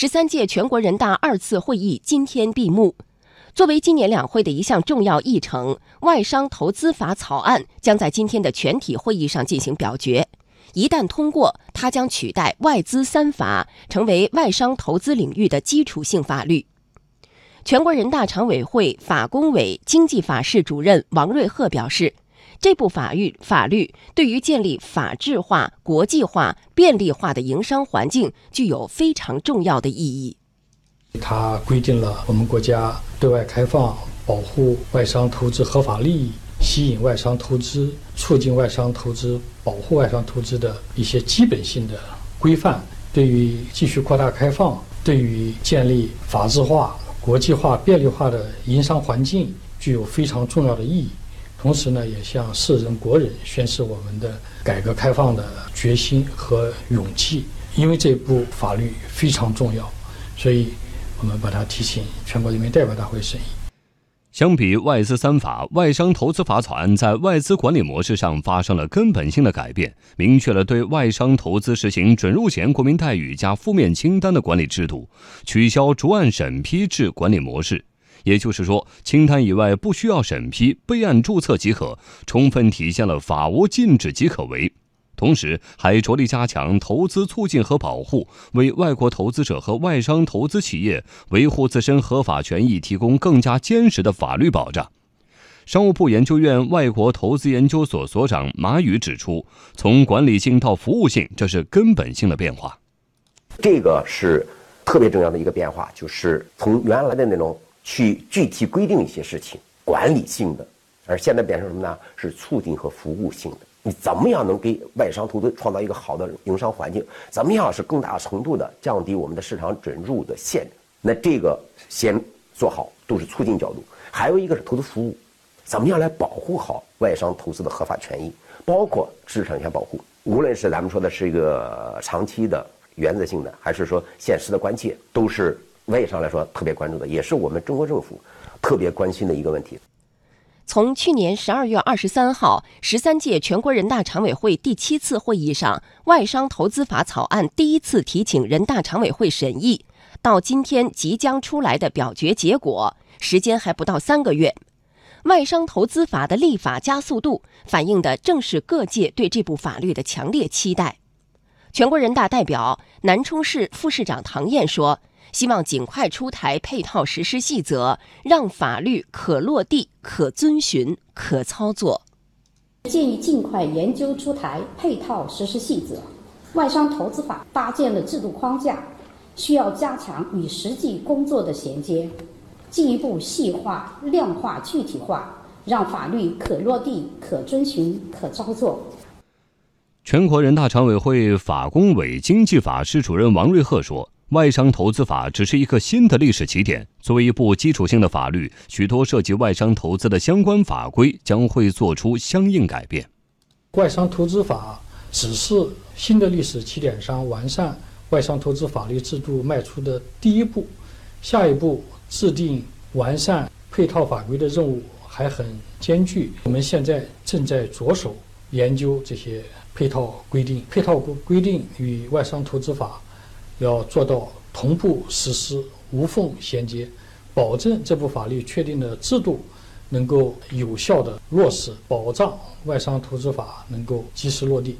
十三届全国人大二次会议今天闭幕。作为今年两会的一项重要议程，《外商投资法》草案将在今天的全体会议上进行表决。一旦通过，它将取代《外资三法》，成为外商投资领域的基础性法律。全国人大常委会法工委经济法室主任王瑞鹤表示，这部法律法律对于建立法治化、国际化、便利化的营商环境具有非常重要的意义。它规定了我们国家对外开放、保护外商投资合法利益、吸引外商投资、促进外商投资、保护外商投资的一些基本性的规范，对于继续扩大开放、对于建立法治化、国际化、便利化的营商环境具有非常重要的意义。同时呢，也向世人国人宣示我们的改革开放的决心和勇气。因为这部法律非常重要，所以。我们把它提请全国人民代表大会审议。相比外资三法，外商投资法草案在外资管理模式上发生了根本性的改变，明确了对外商投资实行准入前国民待遇加负面清单的管理制度，取消逐案审批制管理模式。也就是说，清单以外不需要审批，备案注册即可，充分体现了法无禁止即可为。同时，还着力加强投资促进和保护，为外国投资者和外商投资企业维护自身合法权益提供更加坚实的法律保障。商务部研究院外国投资研究所所长马宇指出，从管理性到服务性，这是根本性的变化。这个是特别重要的一个变化，就是从原来的那种去具体规定一些事情，管理性的，而现在变成什么呢？是促进和服务性的。你怎么样能给外商投资创造一个好的营商环境？怎么样是更大程度的降低我们的市场准入的限制？那这个先做好都是促进角度。还有一个是投资服务，怎么样来保护好外商投资的合法权益，包括知识产权保护。无论是咱们说的是一个长期的原则性的，还是说现实的关切，都是外商来说特别关注的，也是我们中国政府特别关心的一个问题。从去年十二月二十三号十三届全国人大常委会第七次会议上，外商投资法草案第一次提请人大常委会审议，到今天即将出来的表决结果，时间还不到三个月。外商投资法的立法加速度，反映的正是各界对这部法律的强烈期待。全国人大代表、南充市副市长唐燕说。希望尽快出台配套实施细则，让法律可落地、可遵循、可操作。建议尽快研究出台配套实施细则。外商投资法搭建了制度框架，需要加强与实际工作的衔接，进一步细化、量化、具体化，让法律可落地、可遵循、可操作。全国人大常委会法工委经济法室主任王瑞鹤说。外商投资法只是一个新的历史起点。作为一部基础性的法律，许多涉及外商投资的相关法规将会做出相应改变。外商投资法只是新的历史起点上完善外商投资法律制度迈出的第一步，下一步制定完善配套法规的任务还很艰巨。我们现在正在着手研究这些配套规定，配套规规定与外商投资法。要做到同步实施、无缝衔接，保证这部法律确定的制度能够有效的落实，保障外商投资法能够及时落地。